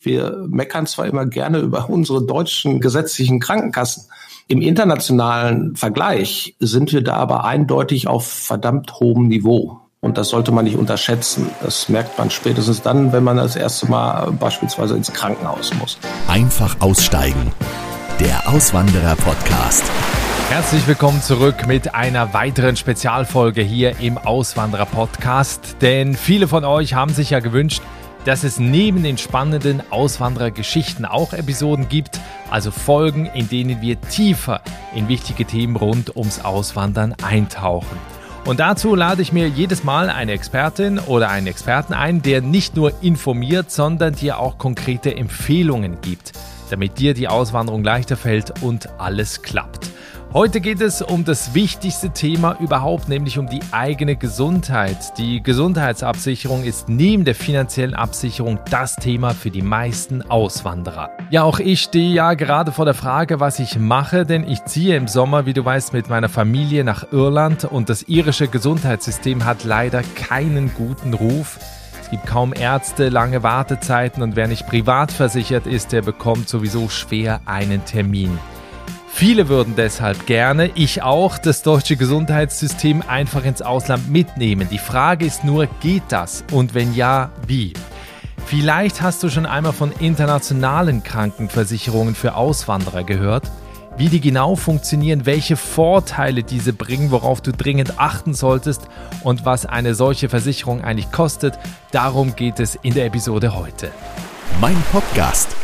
Wir meckern zwar immer gerne über unsere deutschen gesetzlichen Krankenkassen. Im internationalen Vergleich sind wir da aber eindeutig auf verdammt hohem Niveau. Und das sollte man nicht unterschätzen. Das merkt man spätestens dann, wenn man das erste Mal beispielsweise ins Krankenhaus muss. Einfach aussteigen. Der Auswanderer-Podcast. Herzlich willkommen zurück mit einer weiteren Spezialfolge hier im Auswanderer-Podcast. Denn viele von euch haben sich ja gewünscht, dass es neben den spannenden Auswanderergeschichten auch Episoden gibt, also Folgen, in denen wir tiefer in wichtige Themen rund ums Auswandern eintauchen. Und dazu lade ich mir jedes Mal eine Expertin oder einen Experten ein, der nicht nur informiert, sondern dir auch konkrete Empfehlungen gibt, damit dir die Auswanderung leichter fällt und alles klappt. Heute geht es um das wichtigste Thema überhaupt, nämlich um die eigene Gesundheit. Die Gesundheitsabsicherung ist neben der finanziellen Absicherung das Thema für die meisten Auswanderer. Ja, auch ich stehe ja gerade vor der Frage, was ich mache, denn ich ziehe im Sommer, wie du weißt, mit meiner Familie nach Irland und das irische Gesundheitssystem hat leider keinen guten Ruf. Es gibt kaum Ärzte, lange Wartezeiten und wer nicht privat versichert ist, der bekommt sowieso schwer einen Termin. Viele würden deshalb gerne, ich auch, das deutsche Gesundheitssystem einfach ins Ausland mitnehmen. Die Frage ist nur, geht das? Und wenn ja, wie? Vielleicht hast du schon einmal von internationalen Krankenversicherungen für Auswanderer gehört. Wie die genau funktionieren, welche Vorteile diese bringen, worauf du dringend achten solltest und was eine solche Versicherung eigentlich kostet, darum geht es in der Episode heute. Mein Podcast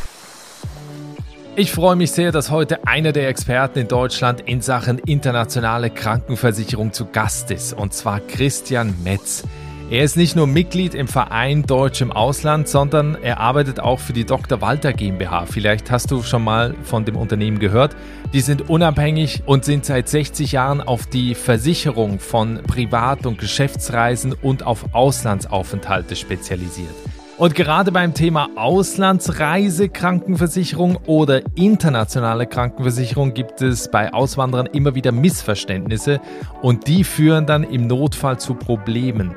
ich freue mich sehr, dass heute einer der Experten in Deutschland in Sachen internationale Krankenversicherung zu Gast ist, und zwar Christian Metz. Er ist nicht nur Mitglied im Verein Deutsch im Ausland, sondern er arbeitet auch für die Dr. Walter GmbH. Vielleicht hast du schon mal von dem Unternehmen gehört. Die sind unabhängig und sind seit 60 Jahren auf die Versicherung von Privat- und Geschäftsreisen und auf Auslandsaufenthalte spezialisiert. Und gerade beim Thema Auslandsreise, Krankenversicherung oder internationale Krankenversicherung gibt es bei Auswanderern immer wieder Missverständnisse und die führen dann im Notfall zu Problemen.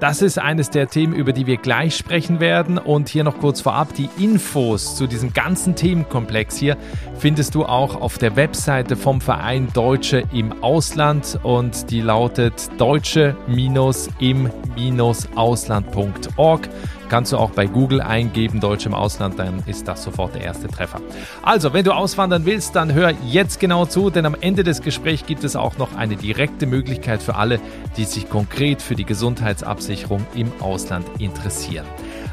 Das ist eines der Themen, über die wir gleich sprechen werden. Und hier noch kurz vorab, die Infos zu diesem ganzen Themenkomplex hier findest du auch auf der Webseite vom Verein Deutsche im Ausland und die lautet deutsche-im-ausland.org. Kannst du auch bei Google eingeben, Deutsch im Ausland, dann ist das sofort der erste Treffer. Also, wenn du auswandern willst, dann hör jetzt genau zu, denn am Ende des Gesprächs gibt es auch noch eine direkte Möglichkeit für alle, die sich konkret für die Gesundheitsabsicherung im Ausland interessieren.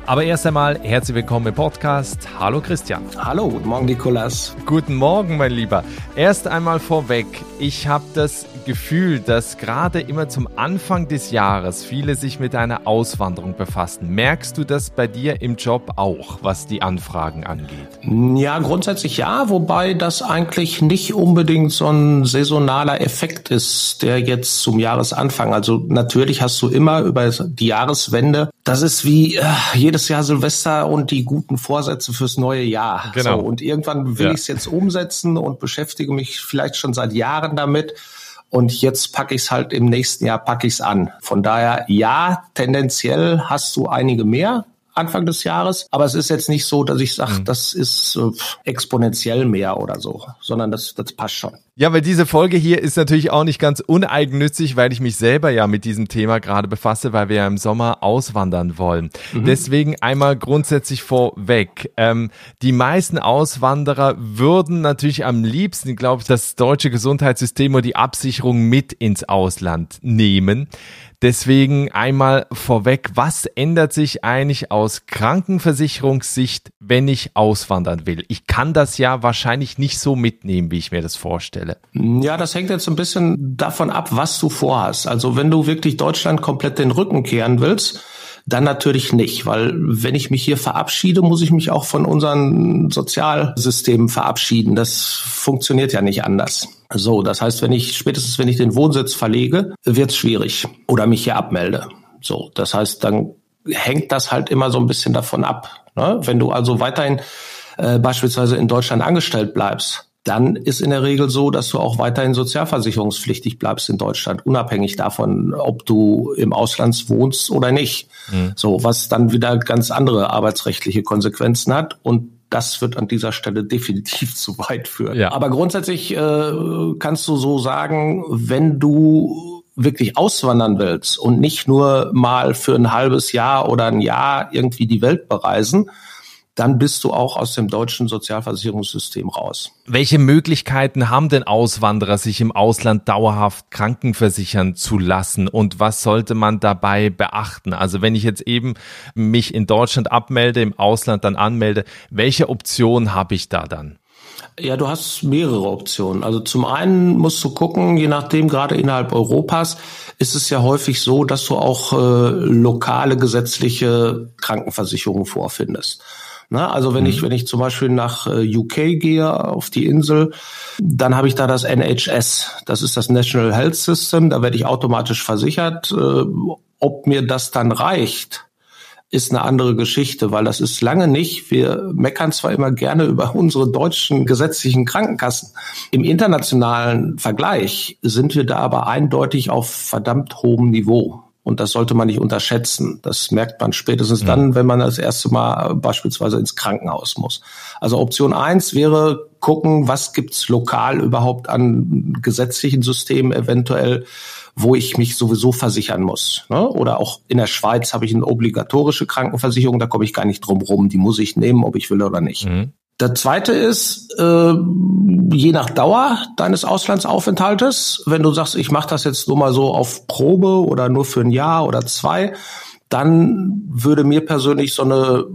Aber erst einmal herzlich willkommen im Podcast. Hallo Christian. Hallo, guten Morgen Nikolas. Guten Morgen, mein Lieber. Erst einmal vorweg, ich habe das Gefühl, dass gerade immer zum Anfang des Jahres viele sich mit einer Auswanderung befassen. Merkst du das bei dir im Job auch, was die Anfragen angeht? Ja, grundsätzlich ja, wobei das eigentlich nicht unbedingt so ein saisonaler Effekt ist, der jetzt zum Jahresanfang. Also natürlich hast du immer über die Jahreswende, das ist wie äh, jedes Jahr Silvester und die guten Vorsätze fürs neue Jahr. Genau. So, und irgendwann will ja. ich es jetzt umsetzen und beschäftige mich vielleicht schon seit Jahren damit. Und jetzt packe ich es halt im nächsten Jahr, packe ich es an. Von daher, ja, tendenziell hast du einige mehr, Anfang des Jahres. Aber es ist jetzt nicht so, dass ich sage, mhm. das ist äh, exponentiell mehr oder so, sondern das, das passt schon. Ja, weil diese Folge hier ist natürlich auch nicht ganz uneigennützig, weil ich mich selber ja mit diesem Thema gerade befasse, weil wir ja im Sommer auswandern wollen. Mhm. Deswegen einmal grundsätzlich vorweg. Ähm, die meisten Auswanderer würden natürlich am liebsten, glaube ich, das deutsche Gesundheitssystem und die Absicherung mit ins Ausland nehmen. Deswegen einmal vorweg, was ändert sich eigentlich aus Krankenversicherungssicht, wenn ich auswandern will? Ich kann das ja wahrscheinlich nicht so mitnehmen, wie ich mir das vorstelle. Ja, das hängt jetzt ein bisschen davon ab, was du vorhast. Also wenn du wirklich Deutschland komplett den Rücken kehren willst, dann natürlich nicht, weil wenn ich mich hier verabschiede, muss ich mich auch von unseren Sozialsystemen verabschieden. Das funktioniert ja nicht anders. So, das heißt, wenn ich spätestens wenn ich den Wohnsitz verlege, wird es schwierig oder mich hier abmelde. So, das heißt, dann hängt das halt immer so ein bisschen davon ab. Ne? Wenn du also weiterhin äh, beispielsweise in Deutschland angestellt bleibst, dann ist in der Regel so, dass du auch weiterhin sozialversicherungspflichtig bleibst in Deutschland, unabhängig davon, ob du im Ausland wohnst oder nicht. Mhm. So, was dann wieder ganz andere arbeitsrechtliche Konsequenzen hat und das wird an dieser Stelle definitiv zu weit führen. Ja. Aber grundsätzlich äh, kannst du so sagen, wenn du wirklich auswandern willst und nicht nur mal für ein halbes Jahr oder ein Jahr irgendwie die Welt bereisen, dann bist du auch aus dem deutschen Sozialversicherungssystem raus. Welche Möglichkeiten haben denn Auswanderer, sich im Ausland dauerhaft krankenversichern zu lassen und was sollte man dabei beachten? Also wenn ich jetzt eben mich in Deutschland abmelde, im Ausland dann anmelde, welche Option habe ich da dann? Ja, du hast mehrere Optionen. Also zum einen musst du gucken, je nachdem, gerade innerhalb Europas ist es ja häufig so, dass du auch äh, lokale gesetzliche Krankenversicherungen vorfindest. Na, also wenn mhm. ich, wenn ich zum Beispiel nach äh, UK gehe, auf die Insel, dann habe ich da das NHS. Das ist das National Health System. Da werde ich automatisch versichert. Äh, ob mir das dann reicht, ist eine andere Geschichte, weil das ist lange nicht. Wir meckern zwar immer gerne über unsere deutschen gesetzlichen Krankenkassen. Im internationalen Vergleich sind wir da aber eindeutig auf verdammt hohem Niveau. Und das sollte man nicht unterschätzen. Das merkt man spätestens ja. dann, wenn man das erste Mal beispielsweise ins Krankenhaus muss. Also Option eins wäre gucken, was gibt's lokal überhaupt an gesetzlichen Systemen eventuell, wo ich mich sowieso versichern muss. Ne? Oder auch in der Schweiz habe ich eine obligatorische Krankenversicherung, da komme ich gar nicht drum rum. Die muss ich nehmen, ob ich will oder nicht. Mhm. Der zweite ist, äh, je nach Dauer deines Auslandsaufenthaltes, wenn du sagst, ich mache das jetzt nur mal so auf Probe oder nur für ein Jahr oder zwei, dann würde mir persönlich so eine,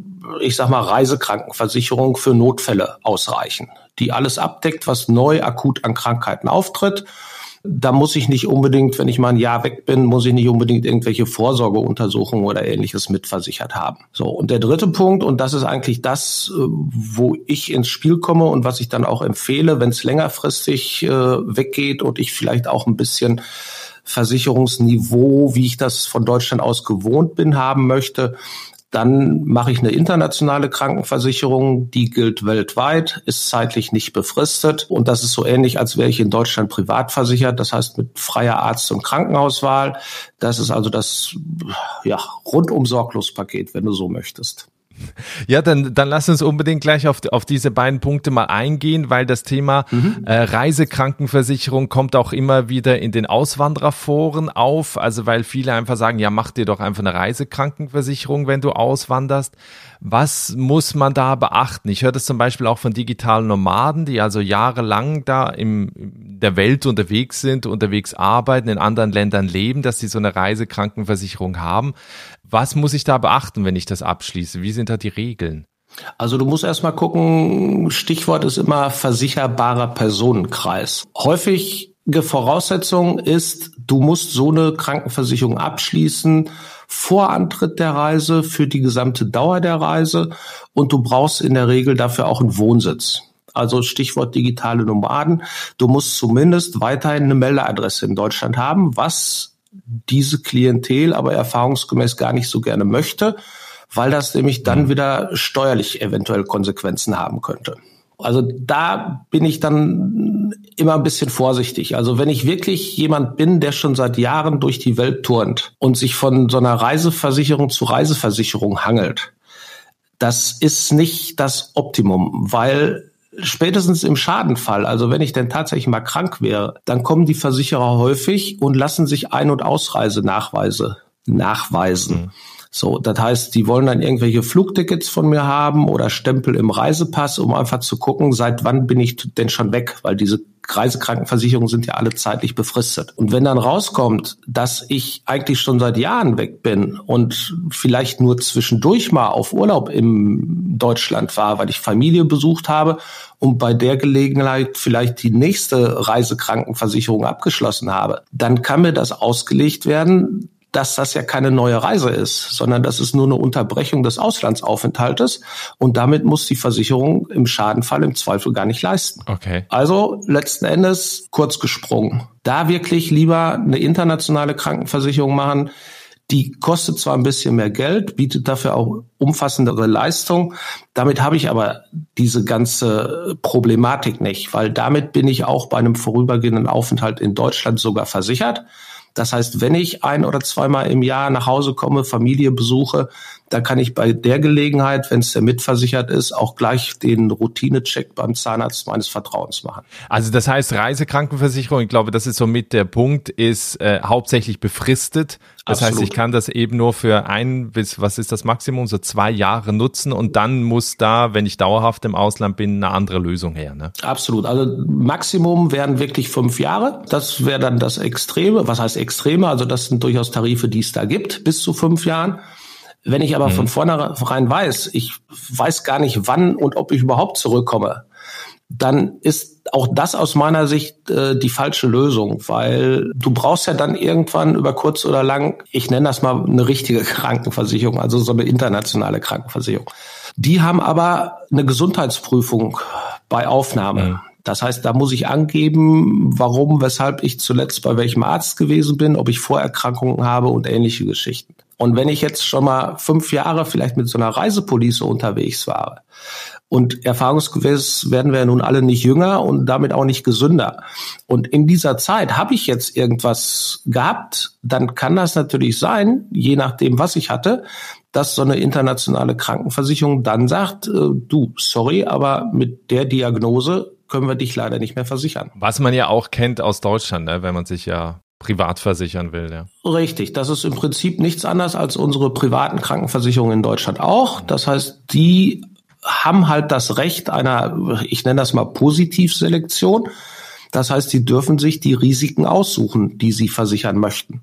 ich sag mal, Reisekrankenversicherung für Notfälle ausreichen, die alles abdeckt, was neu akut an Krankheiten auftritt da muss ich nicht unbedingt, wenn ich mal ein Jahr weg bin, muss ich nicht unbedingt irgendwelche Vorsorgeuntersuchungen oder ähnliches mitversichert haben. So. Und der dritte Punkt, und das ist eigentlich das, äh, wo ich ins Spiel komme und was ich dann auch empfehle, wenn es längerfristig äh, weggeht und ich vielleicht auch ein bisschen Versicherungsniveau, wie ich das von Deutschland aus gewohnt bin, haben möchte, dann mache ich eine internationale Krankenversicherung, die gilt weltweit, ist zeitlich nicht befristet und das ist so ähnlich, als wäre ich in Deutschland privat versichert, das heißt mit freier Arzt- und Krankenhauswahl. Das ist also das ja, rundum sorglos Paket, wenn du so möchtest. Ja, dann, dann lass uns unbedingt gleich auf, auf diese beiden Punkte mal eingehen, weil das Thema mhm. äh, Reisekrankenversicherung kommt auch immer wieder in den Auswandererforen auf. Also weil viele einfach sagen, ja, mach dir doch einfach eine Reisekrankenversicherung, wenn du auswanderst. Was muss man da beachten? Ich höre das zum Beispiel auch von digitalen Nomaden, die also jahrelang da im, der Welt unterwegs sind, unterwegs arbeiten, in anderen Ländern leben, dass sie so eine Reisekrankenversicherung haben. Was muss ich da beachten, wenn ich das abschließe? Wie sind da die Regeln? Also du musst erstmal gucken, Stichwort ist immer versicherbarer Personenkreis. Häufige Voraussetzung ist, du musst so eine Krankenversicherung abschließen vor Antritt der Reise für die gesamte Dauer der Reise und du brauchst in der Regel dafür auch einen Wohnsitz. Also Stichwort digitale Nomaden. Du musst zumindest weiterhin eine Meldeadresse in Deutschland haben, was diese Klientel aber erfahrungsgemäß gar nicht so gerne möchte, weil das nämlich dann mhm. wieder steuerlich eventuell Konsequenzen haben könnte. Also da bin ich dann immer ein bisschen vorsichtig. Also wenn ich wirklich jemand bin, der schon seit Jahren durch die Welt turnt und sich von so einer Reiseversicherung zu Reiseversicherung hangelt, das ist nicht das Optimum, weil spätestens im Schadenfall, also wenn ich denn tatsächlich mal krank wäre, dann kommen die Versicherer häufig und lassen sich Ein- und Ausreisenachweise nachweisen. Mhm. So, das heißt, die wollen dann irgendwelche Flugtickets von mir haben oder Stempel im Reisepass, um einfach zu gucken, seit wann bin ich denn schon weg, weil diese Reisekrankenversicherungen sind ja alle zeitlich befristet. Und wenn dann rauskommt, dass ich eigentlich schon seit Jahren weg bin und vielleicht nur zwischendurch mal auf Urlaub im Deutschland war, weil ich Familie besucht habe und bei der Gelegenheit vielleicht die nächste Reisekrankenversicherung abgeschlossen habe, dann kann mir das ausgelegt werden, dass das ja keine neue Reise ist, sondern das ist nur eine Unterbrechung des Auslandsaufenthaltes und damit muss die Versicherung im Schadenfall im Zweifel gar nicht leisten. Okay. Also letzten Endes kurz gesprungen. Da wirklich lieber eine internationale Krankenversicherung machen, die kostet zwar ein bisschen mehr Geld, bietet dafür auch umfassendere Leistung. Damit habe ich aber diese ganze Problematik nicht, weil damit bin ich auch bei einem vorübergehenden Aufenthalt in Deutschland sogar versichert. Das heißt, wenn ich ein oder zweimal im Jahr nach Hause komme, Familie besuche, da kann ich bei der Gelegenheit, wenn es der mitversichert ist, auch gleich den Routinecheck beim Zahnarzt meines Vertrauens machen. Also das heißt, Reisekrankenversicherung, ich glaube, das ist somit der Punkt, ist äh, hauptsächlich befristet. Das Absolut. heißt, ich kann das eben nur für ein bis, was ist das Maximum, so zwei Jahre nutzen und dann muss da, wenn ich dauerhaft im Ausland bin, eine andere Lösung her. Ne? Absolut. Also Maximum wären wirklich fünf Jahre. Das wäre dann das Extreme. Was heißt Extreme? Also das sind durchaus Tarife, die es da gibt, bis zu fünf Jahren. Wenn ich aber mhm. von vornherein weiß, ich weiß gar nicht, wann und ob ich überhaupt zurückkomme, dann ist auch das aus meiner Sicht äh, die falsche Lösung, weil du brauchst ja dann irgendwann über kurz oder lang, ich nenne das mal eine richtige Krankenversicherung, also so eine internationale Krankenversicherung. Die haben aber eine Gesundheitsprüfung bei Aufnahme. Mhm. Das heißt, da muss ich angeben, warum, weshalb ich zuletzt bei welchem Arzt gewesen bin, ob ich Vorerkrankungen habe und ähnliche Geschichten. Und wenn ich jetzt schon mal fünf Jahre vielleicht mit so einer Reisepolice unterwegs war und erfahrungsgemäß werden wir nun alle nicht jünger und damit auch nicht gesünder. Und in dieser Zeit habe ich jetzt irgendwas gehabt, dann kann das natürlich sein, je nachdem, was ich hatte, dass so eine internationale Krankenversicherung dann sagt, äh, du, sorry, aber mit der Diagnose können wir dich leider nicht mehr versichern. Was man ja auch kennt aus Deutschland, ne, wenn man sich ja privat versichern will. Ja. Richtig, das ist im Prinzip nichts anderes als unsere privaten Krankenversicherungen in Deutschland auch. Das heißt, die haben halt das Recht einer, ich nenne das mal Positivselektion. Das heißt, sie dürfen sich die Risiken aussuchen, die sie versichern möchten.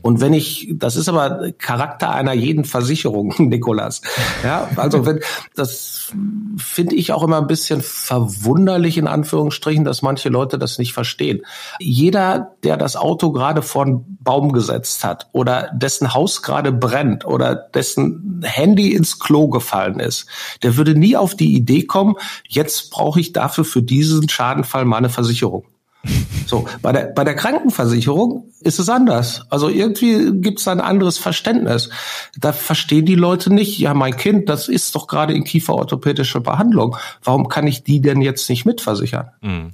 Und wenn ich, das ist aber Charakter einer jeden Versicherung, Nikolas. Ja, also wenn, das finde ich auch immer ein bisschen verwunderlich in Anführungsstrichen, dass manche Leute das nicht verstehen. Jeder, der das Auto gerade vor einen Baum gesetzt hat oder dessen Haus gerade brennt oder dessen Handy ins Klo gefallen ist, der würde nie auf die Idee kommen, jetzt brauche ich dafür für diesen Schadenfall mal eine Versicherung. So, bei der, bei der Krankenversicherung ist es anders. Also irgendwie gibt es ein anderes Verständnis. Da verstehen die Leute nicht, ja, mein Kind, das ist doch gerade in kieferorthopädischer Behandlung. Warum kann ich die denn jetzt nicht mitversichern? Mhm.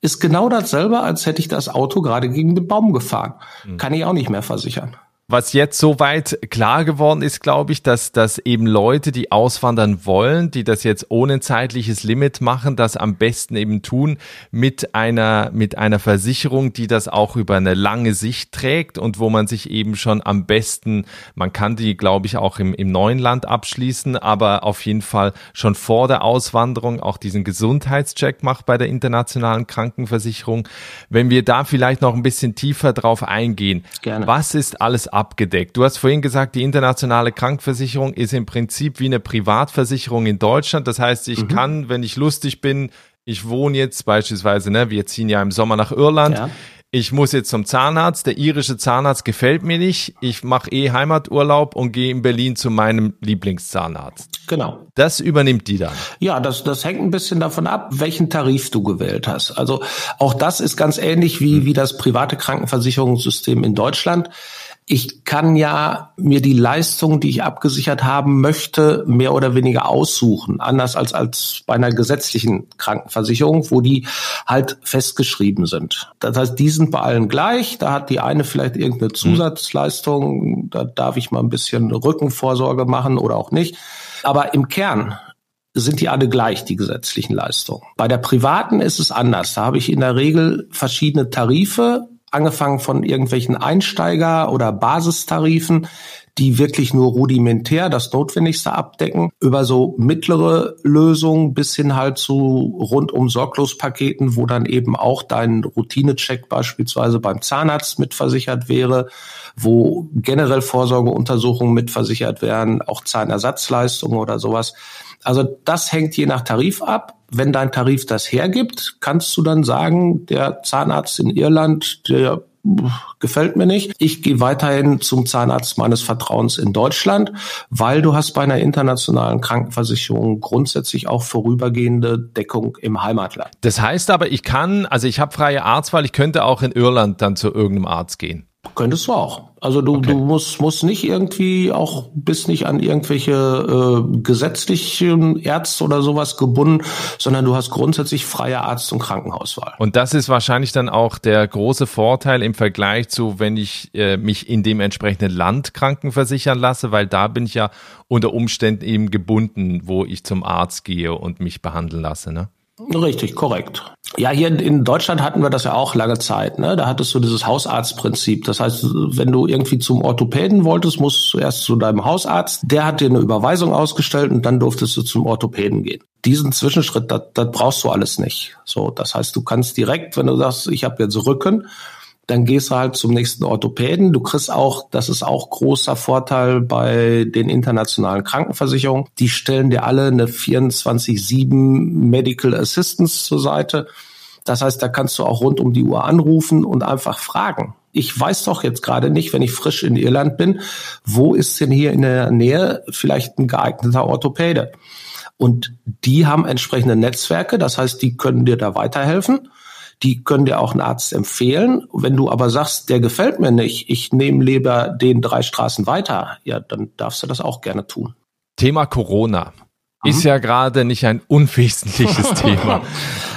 Ist genau dasselbe, als hätte ich das Auto gerade gegen den Baum gefahren. Mhm. Kann ich auch nicht mehr versichern. Was jetzt soweit klar geworden ist, glaube ich, dass, dass eben Leute, die auswandern wollen, die das jetzt ohne zeitliches Limit machen, das am besten eben tun mit einer, mit einer Versicherung, die das auch über eine lange Sicht trägt und wo man sich eben schon am besten, man kann die, glaube ich, auch im, im neuen Land abschließen, aber auf jeden Fall schon vor der Auswanderung auch diesen Gesundheitscheck macht bei der internationalen Krankenversicherung. Wenn wir da vielleicht noch ein bisschen tiefer drauf eingehen, Gerne. was ist alles abgedeckt. Du hast vorhin gesagt, die internationale Krankenversicherung ist im Prinzip wie eine Privatversicherung in Deutschland. Das heißt, ich mhm. kann, wenn ich lustig bin, ich wohne jetzt beispielsweise, ne, wir ziehen ja im Sommer nach Irland. Ja. Ich muss jetzt zum Zahnarzt. Der irische Zahnarzt gefällt mir nicht. Ich mache eh Heimaturlaub und gehe in Berlin zu meinem Lieblingszahnarzt. Genau. Das übernimmt die dann. Ja, das, das hängt ein bisschen davon ab, welchen Tarif du gewählt hast. Also auch das ist ganz ähnlich wie, hm. wie das private Krankenversicherungssystem in Deutschland ich kann ja mir die Leistung, die ich abgesichert haben möchte, mehr oder weniger aussuchen. Anders als, als bei einer gesetzlichen Krankenversicherung, wo die halt festgeschrieben sind. Das heißt, die sind bei allen gleich. Da hat die eine vielleicht irgendeine mhm. Zusatzleistung. Da darf ich mal ein bisschen Rückenvorsorge machen oder auch nicht. Aber im Kern sind die alle gleich, die gesetzlichen Leistungen. Bei der privaten ist es anders. Da habe ich in der Regel verschiedene Tarife, angefangen von irgendwelchen Einsteiger- oder Basistarifen, die wirklich nur rudimentär das Notwendigste abdecken, über so mittlere Lösungen bis hin halt zu rundum Sorglospaketen, wo dann eben auch dein Routinecheck beispielsweise beim Zahnarzt mitversichert wäre, wo generell Vorsorgeuntersuchungen mitversichert werden, auch Zahnersatzleistungen oder sowas. Also das hängt je nach Tarif ab. Wenn dein Tarif das hergibt, kannst du dann sagen, der Zahnarzt in Irland, der gefällt mir nicht. Ich gehe weiterhin zum Zahnarzt meines Vertrauens in Deutschland, weil du hast bei einer internationalen Krankenversicherung grundsätzlich auch vorübergehende Deckung im Heimatland. Das heißt aber, ich kann, also ich habe freie Arztwahl, ich könnte auch in Irland dann zu irgendeinem Arzt gehen. Könntest du auch. Also du, okay. du musst, musst nicht irgendwie auch bist nicht an irgendwelche äh, gesetzlichen Ärzte oder sowas gebunden, sondern du hast grundsätzlich freie Arzt- und Krankenhauswahl. Und das ist wahrscheinlich dann auch der große Vorteil im Vergleich zu, wenn ich äh, mich in dem entsprechenden Land krankenversichern lasse, weil da bin ich ja unter Umständen eben gebunden, wo ich zum Arzt gehe und mich behandeln lasse. Ne? Richtig, korrekt. Ja, hier in Deutschland hatten wir das ja auch lange Zeit. Ne? Da hattest du dieses Hausarztprinzip. Das heißt, wenn du irgendwie zum Orthopäden wolltest, musst du zuerst zu deinem Hausarzt. Der hat dir eine Überweisung ausgestellt und dann durftest du zum Orthopäden gehen. Diesen Zwischenschritt, das, das brauchst du alles nicht. So, das heißt, du kannst direkt, wenn du sagst, ich habe jetzt Rücken, dann gehst du halt zum nächsten Orthopäden. Du kriegst auch, das ist auch großer Vorteil bei den internationalen Krankenversicherungen, die stellen dir alle eine 24-7 Medical Assistance zur Seite. Das heißt, da kannst du auch rund um die Uhr anrufen und einfach fragen. Ich weiß doch jetzt gerade nicht, wenn ich frisch in Irland bin, wo ist denn hier in der Nähe vielleicht ein geeigneter Orthopäde? Und die haben entsprechende Netzwerke, das heißt, die können dir da weiterhelfen die können dir auch einen Arzt empfehlen. Wenn du aber sagst, der gefällt mir nicht, ich nehme lieber den drei Straßen weiter, ja, dann darfst du das auch gerne tun. Thema Corona ist mhm. ja gerade nicht ein unwesentliches Thema.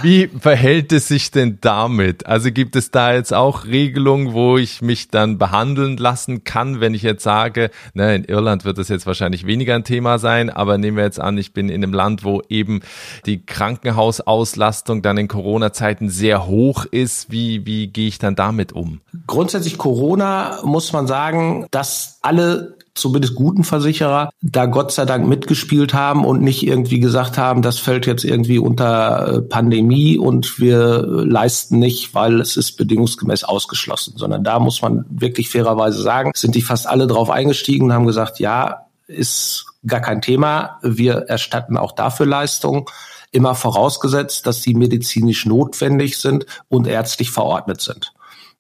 Wie verhält es sich denn damit? Also gibt es da jetzt auch Regelungen, wo ich mich dann behandeln lassen kann, wenn ich jetzt sage, na, in Irland wird das jetzt wahrscheinlich weniger ein Thema sein, aber nehmen wir jetzt an, ich bin in einem Land, wo eben die Krankenhausauslastung dann in Corona-Zeiten sehr hoch ist. Wie, wie gehe ich dann damit um? Grundsätzlich Corona muss man sagen, dass alle zumindest guten Versicherer, da Gott sei Dank mitgespielt haben und nicht irgendwie gesagt haben, das fällt jetzt irgendwie unter äh, Pandemie und wir leisten nicht, weil es ist bedingungsgemäß ausgeschlossen, sondern da muss man wirklich fairerweise sagen, sind die fast alle drauf eingestiegen und haben gesagt, ja, ist gar kein Thema, wir erstatten auch dafür Leistungen immer vorausgesetzt, dass sie medizinisch notwendig sind und ärztlich verordnet sind.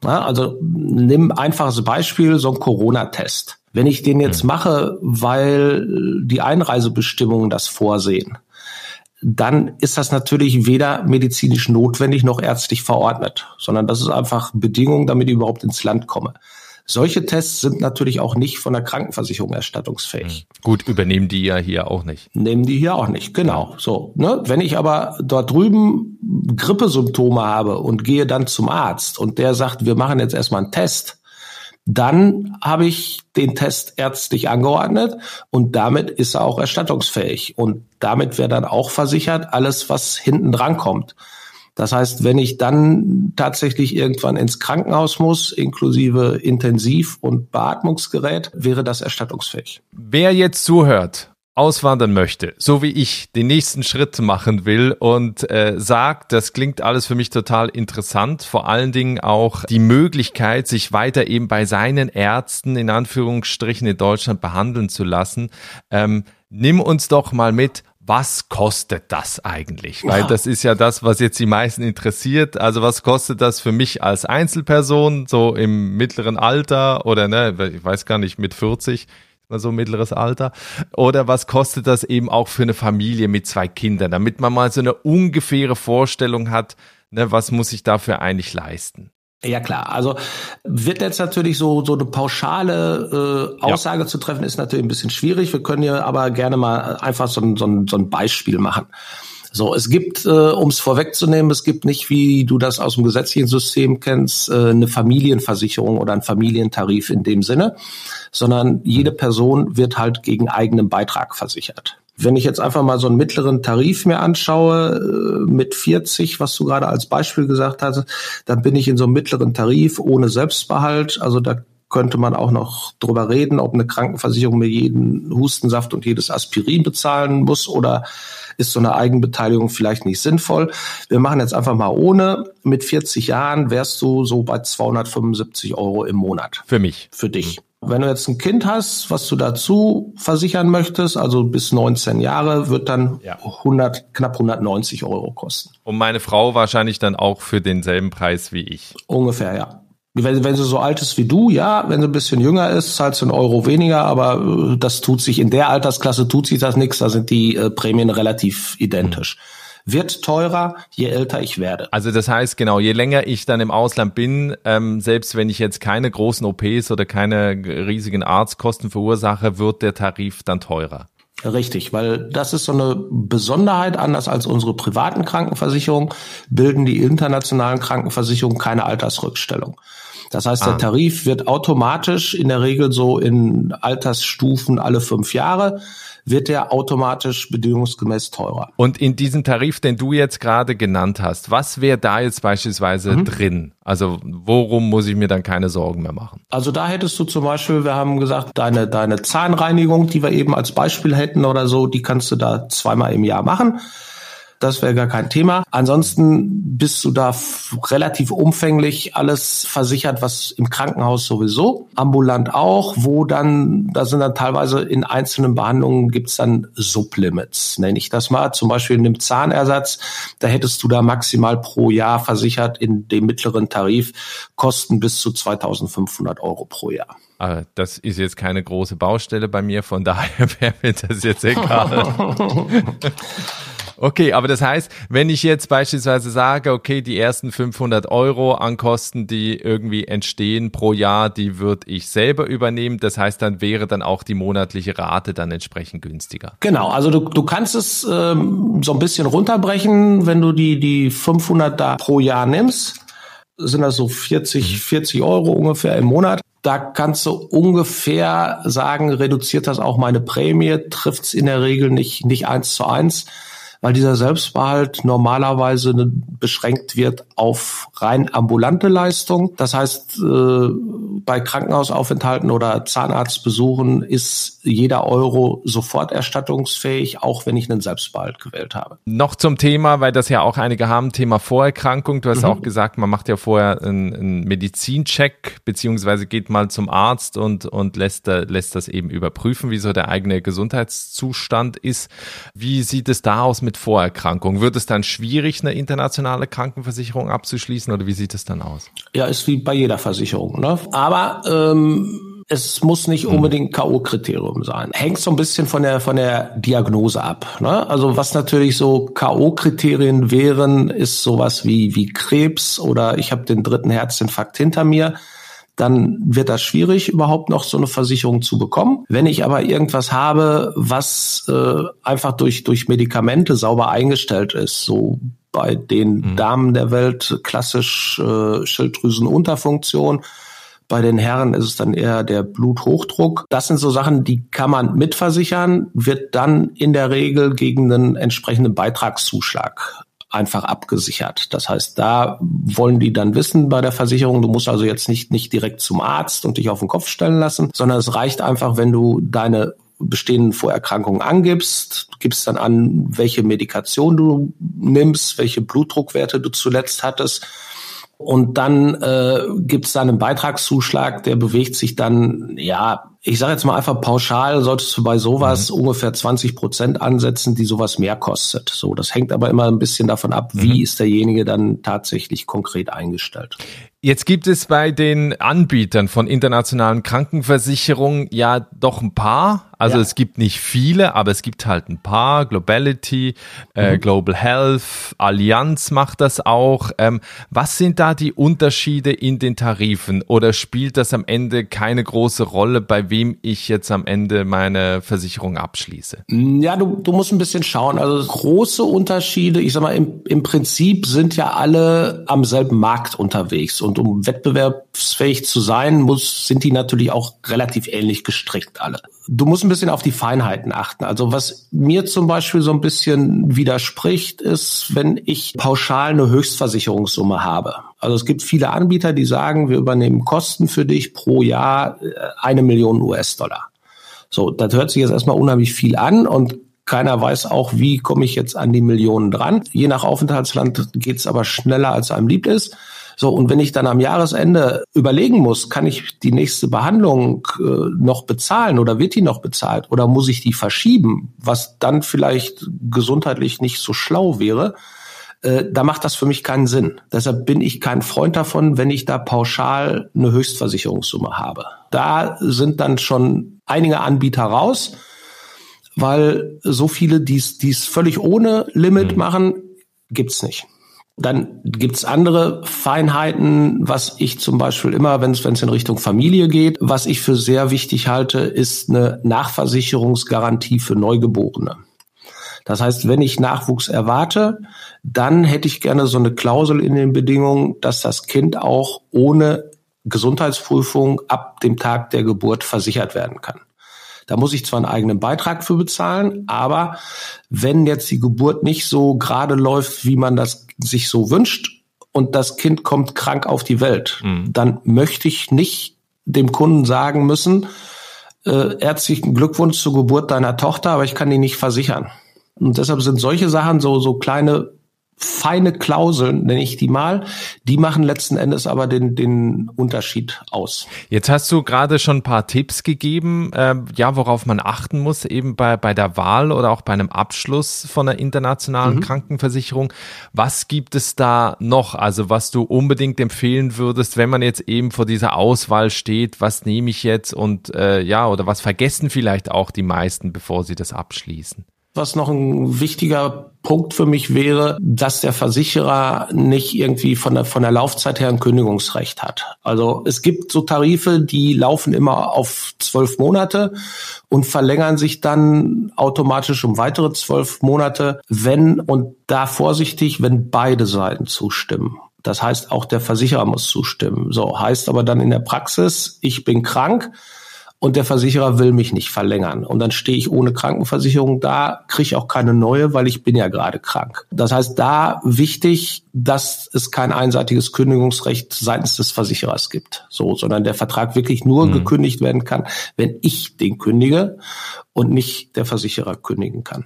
Ja, also nimm einfaches Beispiel, so ein Corona-Test. Wenn ich den jetzt hm. mache, weil die Einreisebestimmungen das vorsehen, dann ist das natürlich weder medizinisch notwendig noch ärztlich verordnet, sondern das ist einfach Bedingung, damit ich überhaupt ins Land komme. Solche Tests sind natürlich auch nicht von der Krankenversicherung erstattungsfähig. Hm. Gut, übernehmen die ja hier auch nicht. Nehmen die hier auch nicht, genau. So, ne? Wenn ich aber dort drüben Grippesymptome habe und gehe dann zum Arzt und der sagt, wir machen jetzt erstmal einen Test, dann habe ich den Test ärztlich angeordnet und damit ist er auch erstattungsfähig. Und damit wäre dann auch versichert alles, was hinten dran kommt. Das heißt, wenn ich dann tatsächlich irgendwann ins Krankenhaus muss, inklusive Intensiv- und Beatmungsgerät, wäre das erstattungsfähig. Wer jetzt zuhört auswandern möchte, so wie ich den nächsten Schritt machen will und äh, sagt, das klingt alles für mich total interessant, vor allen Dingen auch die Möglichkeit, sich weiter eben bei seinen Ärzten in Anführungsstrichen in Deutschland behandeln zu lassen, ähm, nimm uns doch mal mit, was kostet das eigentlich? Weil das ist ja das, was jetzt die meisten interessiert. Also was kostet das für mich als Einzelperson, so im mittleren Alter oder ne, ich weiß gar nicht, mit 40? So mittleres Alter. Oder was kostet das eben auch für eine Familie mit zwei Kindern, damit man mal so eine ungefähre Vorstellung hat, ne, was muss ich dafür eigentlich leisten? Ja klar, also wird jetzt natürlich so so eine pauschale äh, Aussage ja. zu treffen, ist natürlich ein bisschen schwierig. Wir können ja aber gerne mal einfach so ein, so ein, so ein Beispiel machen. So, es gibt, äh, um es vorwegzunehmen, es gibt nicht, wie du das aus dem gesetzlichen System kennst, äh, eine Familienversicherung oder einen Familientarif in dem Sinne, sondern jede Person wird halt gegen eigenen Beitrag versichert. Wenn ich jetzt einfach mal so einen mittleren Tarif mir anschaue, äh, mit 40, was du gerade als Beispiel gesagt hast, dann bin ich in so einem mittleren Tarif ohne Selbstbehalt. Also da könnte man auch noch drüber reden, ob eine Krankenversicherung mir jeden Hustensaft und jedes Aspirin bezahlen muss oder ist so eine Eigenbeteiligung vielleicht nicht sinnvoll. Wir machen jetzt einfach mal ohne. Mit 40 Jahren wärst du so bei 275 Euro im Monat. Für mich. Für dich. Wenn du jetzt ein Kind hast, was du dazu versichern möchtest, also bis 19 Jahre, wird dann ja. 100, knapp 190 Euro kosten. Und meine Frau wahrscheinlich dann auch für denselben Preis wie ich. Ungefähr, ja. Wenn, wenn sie so alt ist wie du, ja, wenn sie ein bisschen jünger ist, zahlst du einen Euro weniger, aber äh, das tut sich in der Altersklasse tut sich das nichts, da sind die äh, Prämien relativ identisch. wird teurer, je älter ich werde. Also das heißt genau, je länger ich dann im Ausland bin, ähm, selbst wenn ich jetzt keine großen OPs oder keine riesigen Arztkosten verursache, wird der Tarif dann teurer. Richtig, weil das ist so eine Besonderheit, anders als unsere privaten Krankenversicherungen, bilden die internationalen Krankenversicherungen keine Altersrückstellung. Das heißt, ah. der Tarif wird automatisch in der Regel so in Altersstufen alle fünf Jahre wird der automatisch bedingungsgemäß teurer. Und in diesem Tarif, den du jetzt gerade genannt hast, was wäre da jetzt beispielsweise mhm. drin? Also worum muss ich mir dann keine Sorgen mehr machen? Also da hättest du zum Beispiel, wir haben gesagt, deine, deine Zahnreinigung, die wir eben als Beispiel hätten oder so, die kannst du da zweimal im Jahr machen. Das wäre gar kein Thema. Ansonsten bist du da relativ umfänglich alles versichert, was im Krankenhaus sowieso, ambulant auch, wo dann, da sind dann teilweise in einzelnen Behandlungen gibt's dann Sublimits, nenne ich das mal. Zum Beispiel in dem Zahnersatz, da hättest du da maximal pro Jahr versichert in dem mittleren Tarif Kosten bis zu 2500 Euro pro Jahr. Ah, das ist jetzt keine große Baustelle bei mir, von daher wäre mir das jetzt egal. Okay, aber das heißt, wenn ich jetzt beispielsweise sage, okay, die ersten 500 Euro an Kosten, die irgendwie entstehen pro Jahr, die würde ich selber übernehmen. Das heißt, dann wäre dann auch die monatliche Rate dann entsprechend günstiger. Genau, also du, du kannst es ähm, so ein bisschen runterbrechen, wenn du die, die 500 da pro Jahr nimmst sind das so 40, 40 mhm. Euro ungefähr im Monat. Da kannst du ungefähr sagen, reduziert das auch meine Prämie, trifft's in der Regel nicht, nicht eins zu eins weil dieser Selbstbehalt normalerweise beschränkt wird auf rein ambulante Leistung. Das heißt, äh, bei Krankenhausaufenthalten oder Zahnarztbesuchen ist jeder Euro sofort erstattungsfähig, auch wenn ich einen Selbstbehalt gewählt habe. Noch zum Thema, weil das ja auch einige haben, Thema Vorerkrankung. Du hast mhm. auch gesagt, man macht ja vorher einen, einen Medizincheck, beziehungsweise geht mal zum Arzt und, und lässt, lässt das eben überprüfen, wie so der eigene Gesundheitszustand ist. Wie sieht es da aus mit mit Vorerkrankungen. Wird es dann schwierig, eine internationale Krankenversicherung abzuschließen oder wie sieht es dann aus? Ja, ist wie bei jeder Versicherung. Ne? Aber ähm, es muss nicht hm. unbedingt K.O.-Kriterium sein. Hängt so ein bisschen von der von der Diagnose ab. Ne? Also was natürlich so K.O.-Kriterien wären, ist sowas wie wie Krebs oder ich habe den dritten Herzinfarkt hinter mir dann wird das schwierig, überhaupt noch so eine Versicherung zu bekommen. Wenn ich aber irgendwas habe, was äh, einfach durch, durch Medikamente sauber eingestellt ist, so bei den mhm. Damen der Welt klassisch äh, Schilddrüsenunterfunktion, bei den Herren ist es dann eher der Bluthochdruck. Das sind so Sachen, die kann man mitversichern, wird dann in der Regel gegen einen entsprechenden Beitragszuschlag einfach abgesichert. Das heißt, da wollen die dann wissen bei der Versicherung, du musst also jetzt nicht, nicht direkt zum Arzt und dich auf den Kopf stellen lassen, sondern es reicht einfach, wenn du deine bestehenden Vorerkrankungen angibst, gibst dann an, welche Medikation du nimmst, welche Blutdruckwerte du zuletzt hattest. Und dann äh, gibt es dann einen Beitragszuschlag, der bewegt sich dann, ja, ich sage jetzt mal einfach pauschal, solltest du bei sowas mhm. ungefähr 20 Prozent ansetzen, die sowas mehr kostet. So, das hängt aber immer ein bisschen davon ab, wie mhm. ist derjenige dann tatsächlich konkret eingestellt. Jetzt gibt es bei den Anbietern von internationalen Krankenversicherungen ja doch ein paar. Also ja. es gibt nicht viele, aber es gibt halt ein paar. Globality, äh, mhm. Global Health, Allianz macht das auch. Ähm, was sind da die Unterschiede in den Tarifen? Oder spielt das am Ende keine große Rolle, bei wem ich jetzt am Ende meine Versicherung abschließe? Ja, du, du musst ein bisschen schauen. Also große Unterschiede, ich sag mal, im, im Prinzip sind ja alle am selben Markt unterwegs. Und und um wettbewerbsfähig zu sein, muss, sind die natürlich auch relativ ähnlich gestrickt alle. Du musst ein bisschen auf die Feinheiten achten. Also was mir zum Beispiel so ein bisschen widerspricht, ist, wenn ich pauschal eine Höchstversicherungssumme habe. Also es gibt viele Anbieter, die sagen, wir übernehmen Kosten für dich pro Jahr äh, eine Million US-Dollar. So, das hört sich jetzt erstmal unheimlich viel an und keiner weiß auch, wie komme ich jetzt an die Millionen dran. Je nach Aufenthaltsland geht es aber schneller, als einem lieb ist. So, und wenn ich dann am Jahresende überlegen muss, kann ich die nächste Behandlung äh, noch bezahlen oder wird die noch bezahlt oder muss ich die verschieben, was dann vielleicht gesundheitlich nicht so schlau wäre, äh, da macht das für mich keinen Sinn. Deshalb bin ich kein Freund davon, wenn ich da pauschal eine Höchstversicherungssumme habe. Da sind dann schon einige Anbieter raus, weil so viele dies, dies völlig ohne Limit mhm. machen, gibt's nicht. Dann gibt's andere Feinheiten, was ich zum Beispiel immer, wenn es in Richtung Familie geht, was ich für sehr wichtig halte, ist eine Nachversicherungsgarantie für Neugeborene. Das heißt, wenn ich Nachwuchs erwarte, dann hätte ich gerne so eine Klausel in den Bedingungen, dass das Kind auch ohne Gesundheitsprüfung ab dem Tag der Geburt versichert werden kann. Da muss ich zwar einen eigenen Beitrag für bezahlen, aber wenn jetzt die Geburt nicht so gerade läuft, wie man das sich so wünscht und das Kind kommt krank auf die Welt, mhm. dann möchte ich nicht dem Kunden sagen müssen, äh, herzlichen Glückwunsch zur Geburt deiner Tochter, aber ich kann die nicht versichern. Und deshalb sind solche Sachen so, so kleine feine Klauseln, nenne ich die mal, die machen letzten Endes aber den, den Unterschied aus. Jetzt hast du gerade schon ein paar Tipps gegeben, äh, ja, worauf man achten muss, eben bei, bei der Wahl oder auch bei einem Abschluss von einer internationalen mhm. Krankenversicherung. Was gibt es da noch? Also was du unbedingt empfehlen würdest, wenn man jetzt eben vor dieser Auswahl steht, was nehme ich jetzt und äh, ja, oder was vergessen vielleicht auch die meisten, bevor sie das abschließen? Was noch ein wichtiger Punkt für mich wäre, dass der Versicherer nicht irgendwie von der, von der Laufzeit her ein Kündigungsrecht hat. Also es gibt so Tarife, die laufen immer auf zwölf Monate und verlängern sich dann automatisch um weitere zwölf Monate, wenn und da vorsichtig, wenn beide Seiten zustimmen. Das heißt, auch der Versicherer muss zustimmen. So heißt aber dann in der Praxis, ich bin krank und der Versicherer will mich nicht verlängern. Und dann stehe ich ohne Krankenversicherung da, kriege ich auch keine neue, weil ich bin ja gerade krank. Das heißt, da wichtig, dass es kein einseitiges Kündigungsrecht seitens des Versicherers gibt. So, sondern der Vertrag wirklich nur mhm. gekündigt werden kann, wenn ich den kündige und nicht der Versicherer kündigen kann.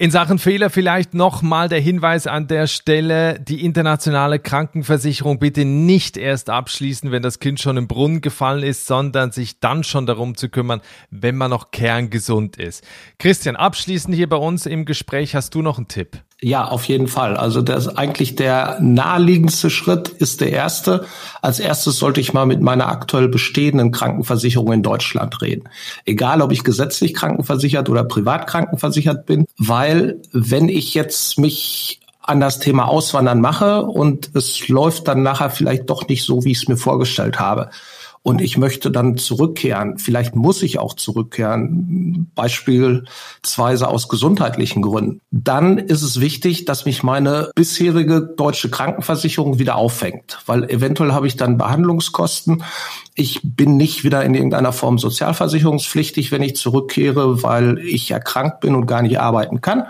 In Sachen Fehler vielleicht nochmal der Hinweis an der Stelle, die internationale Krankenversicherung bitte nicht erst abschließen, wenn das Kind schon im Brunnen gefallen ist, sondern sich dann schon darum zu kümmern, wenn man noch kerngesund ist. Christian, abschließend hier bei uns im Gespräch hast du noch einen Tipp. Ja, auf jeden Fall. Also das eigentlich der naheliegendste Schritt ist der erste. Als erstes sollte ich mal mit meiner aktuell bestehenden Krankenversicherung in Deutschland reden. Egal, ob ich gesetzlich krankenversichert oder privat krankenversichert bin, weil wenn ich jetzt mich an das Thema Auswandern mache und es läuft dann nachher vielleicht doch nicht so, wie ich es mir vorgestellt habe, und ich möchte dann zurückkehren. Vielleicht muss ich auch zurückkehren, beispielsweise aus gesundheitlichen Gründen. Dann ist es wichtig, dass mich meine bisherige deutsche Krankenversicherung wieder auffängt, weil eventuell habe ich dann Behandlungskosten. Ich bin nicht wieder in irgendeiner Form sozialversicherungspflichtig, wenn ich zurückkehre, weil ich erkrankt bin und gar nicht arbeiten kann.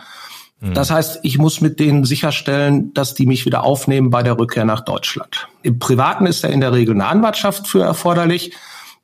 Mhm. Das heißt, ich muss mit denen sicherstellen, dass die mich wieder aufnehmen bei der Rückkehr nach Deutschland. Im Privaten ist da in der Regel eine Anwartschaft für erforderlich.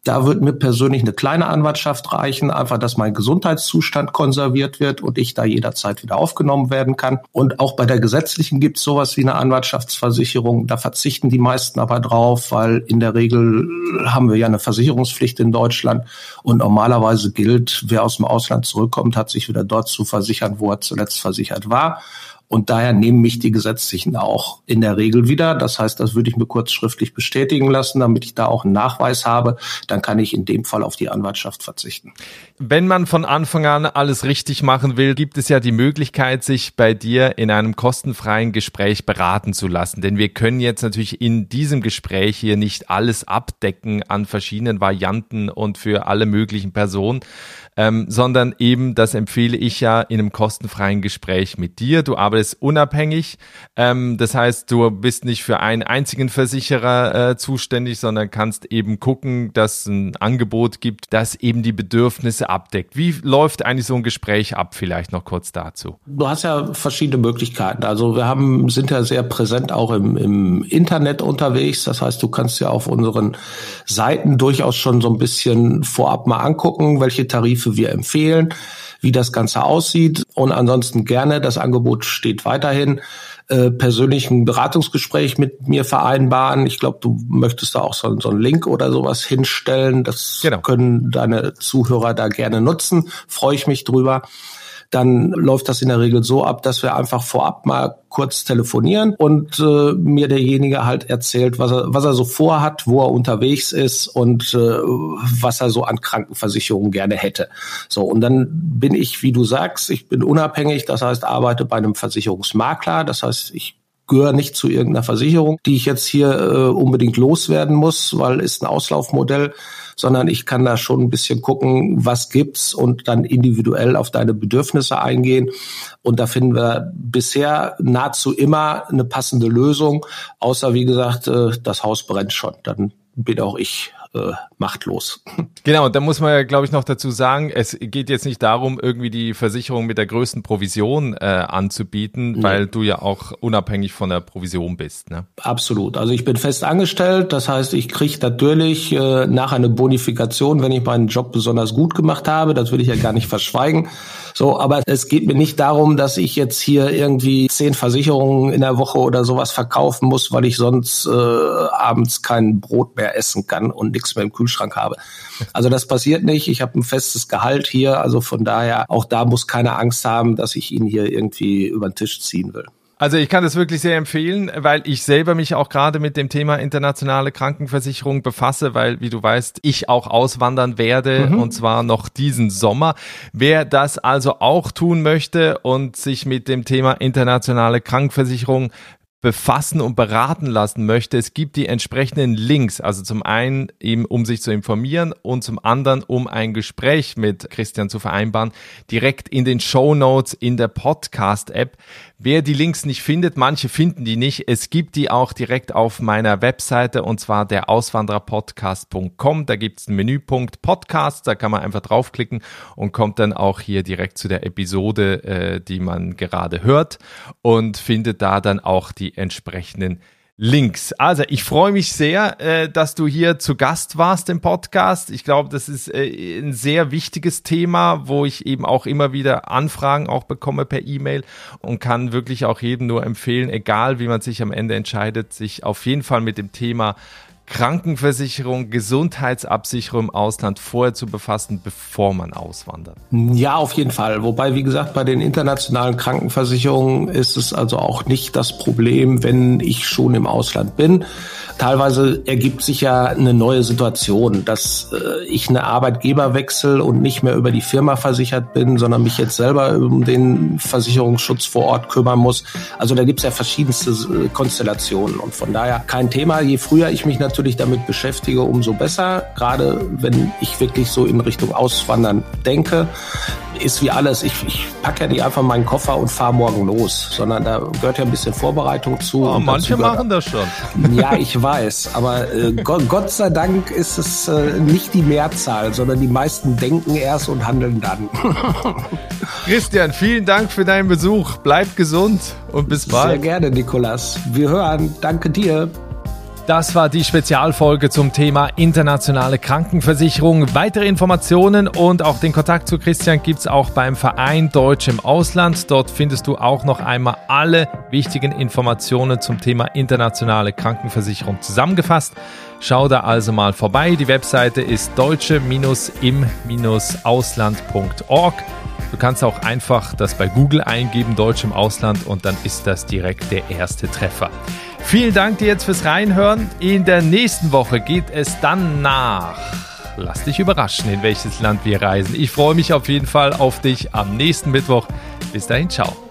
Da wird mir persönlich eine kleine Anwartschaft reichen, einfach, dass mein Gesundheitszustand konserviert wird und ich da jederzeit wieder aufgenommen werden kann. Und auch bei der gesetzlichen gibt es sowas wie eine Anwartschaftsversicherung. Da verzichten die meisten aber drauf, weil in der Regel haben wir ja eine Versicherungspflicht in Deutschland und normalerweise gilt, wer aus dem Ausland zurückkommt, hat sich wieder dort zu versichern, wo er zuletzt versichert war. Und daher nehmen mich die Gesetzlichen auch in der Regel wieder. Das heißt, das würde ich mir kurz schriftlich bestätigen lassen, damit ich da auch einen Nachweis habe. Dann kann ich in dem Fall auf die Anwaltschaft verzichten. Wenn man von Anfang an alles richtig machen will, gibt es ja die Möglichkeit, sich bei dir in einem kostenfreien Gespräch beraten zu lassen. Denn wir können jetzt natürlich in diesem Gespräch hier nicht alles abdecken an verschiedenen Varianten und für alle möglichen Personen ähm, sondern eben, das empfehle ich ja in einem kostenfreien Gespräch mit dir. Du arbeitest unabhängig, ähm, das heißt, du bist nicht für einen einzigen Versicherer äh, zuständig, sondern kannst eben gucken, dass ein Angebot gibt, das eben die Bedürfnisse abdeckt. Wie läuft eigentlich so ein Gespräch ab? Vielleicht noch kurz dazu. Du hast ja verschiedene Möglichkeiten. Also wir haben, sind ja sehr präsent auch im, im Internet unterwegs. Das heißt, du kannst ja auf unseren Seiten durchaus schon so ein bisschen vorab mal angucken, welche Tarife Tarife wir empfehlen, wie das Ganze aussieht. Und ansonsten gerne, das Angebot steht weiterhin, äh, persönlich ein Beratungsgespräch mit mir vereinbaren. Ich glaube, du möchtest da auch so, so einen Link oder sowas hinstellen. Das genau. können deine Zuhörer da gerne nutzen. Freue ich mich drüber. Dann läuft das in der Regel so ab, dass wir einfach vorab mal kurz telefonieren und äh, mir derjenige halt erzählt, was er, was er so vorhat, wo er unterwegs ist und äh, was er so an Krankenversicherungen gerne hätte. So, und dann bin ich, wie du sagst, ich bin unabhängig, das heißt, arbeite bei einem Versicherungsmakler, das heißt, ich gehöre nicht zu irgendeiner Versicherung, die ich jetzt hier äh, unbedingt loswerden muss, weil ist ein Auslaufmodell sondern ich kann da schon ein bisschen gucken, was gibt's und dann individuell auf deine Bedürfnisse eingehen. Und da finden wir bisher nahezu immer eine passende Lösung, außer wie gesagt, äh, das Haus brennt schon. Dann bin auch ich äh, machtlos. Genau, da muss man ja, glaube ich, noch dazu sagen, es geht jetzt nicht darum, irgendwie die Versicherung mit der größten Provision äh, anzubieten, nee. weil du ja auch unabhängig von der Provision bist. Ne? Absolut. Also ich bin fest angestellt, das heißt, ich kriege natürlich äh, nach einer Bonifikation, wenn ich meinen Job besonders gut gemacht habe, das will ich ja gar nicht verschweigen. So, aber es geht mir nicht darum, dass ich jetzt hier irgendwie zehn Versicherungen in der Woche oder sowas verkaufen muss, weil ich sonst äh, abends kein Brot mehr essen kann und nichts mehr im Kühlschrank habe. Also das passiert nicht. Ich habe ein festes Gehalt hier. Also von daher, auch da muss keine Angst haben, dass ich ihn hier irgendwie über den Tisch ziehen will. Also ich kann das wirklich sehr empfehlen, weil ich selber mich auch gerade mit dem Thema internationale Krankenversicherung befasse, weil, wie du weißt, ich auch auswandern werde mhm. und zwar noch diesen Sommer. Wer das also auch tun möchte und sich mit dem Thema internationale Krankenversicherung befassen und beraten lassen möchte, es gibt die entsprechenden Links. Also zum einen eben, um sich zu informieren und zum anderen, um ein Gespräch mit Christian zu vereinbaren, direkt in den Show Notes in der Podcast-App. Wer die Links nicht findet, manche finden die nicht. Es gibt die auch direkt auf meiner Webseite und zwar der Auswandererpodcast.com. Da gibt es einen Menüpunkt Podcast, da kann man einfach draufklicken und kommt dann auch hier direkt zu der Episode, äh, die man gerade hört und findet da dann auch die entsprechenden Links. Also ich freue mich sehr, äh, dass du hier zu Gast warst im Podcast. Ich glaube, das ist äh, ein sehr wichtiges Thema, wo ich eben auch immer wieder Anfragen auch bekomme per E-Mail und kann wirklich auch jedem nur empfehlen, egal wie man sich am Ende entscheidet, sich auf jeden Fall mit dem Thema Krankenversicherung, Gesundheitsabsicherung im Ausland vorher zu befassen, bevor man auswandert? Ja, auf jeden Fall. Wobei, wie gesagt, bei den internationalen Krankenversicherungen ist es also auch nicht das Problem, wenn ich schon im Ausland bin. Teilweise ergibt sich ja eine neue Situation, dass äh, ich eine Arbeitgeber wechsle und nicht mehr über die Firma versichert bin, sondern mich jetzt selber um den Versicherungsschutz vor Ort kümmern muss. Also da gibt es ja verschiedenste äh, Konstellationen und von daher kein Thema. Je früher ich mich natürlich damit beschäftige, umso besser. Gerade wenn ich wirklich so in Richtung Auswandern denke ist wie alles. Ich, ich packe ja nicht einfach meinen Koffer und fahre morgen los, sondern da gehört ja ein bisschen Vorbereitung zu. Oh, manche machen das schon. Ja, ich weiß, aber äh, Gott, Gott, sei Dank ist es äh, nicht die Mehrzahl, sondern die meisten denken erst und handeln dann. Christian, vielen Dank für deinen Besuch. Bleib gesund und bis bald. Sehr gerne, Nikolas. Wir hören. Danke dir. Das war die Spezialfolge zum Thema internationale Krankenversicherung. Weitere Informationen und auch den Kontakt zu Christian gibt es auch beim Verein Deutsch im Ausland. Dort findest du auch noch einmal alle wichtigen Informationen zum Thema internationale Krankenversicherung zusammengefasst. Schau da also mal vorbei. Die Webseite ist deutsche-im-ausland.org. Du kannst auch einfach das bei Google eingeben, Deutsch im Ausland, und dann ist das direkt der erste Treffer. Vielen Dank dir jetzt fürs Reinhören. In der nächsten Woche geht es dann nach. Lass dich überraschen, in welches Land wir reisen. Ich freue mich auf jeden Fall auf dich am nächsten Mittwoch. Bis dahin, ciao.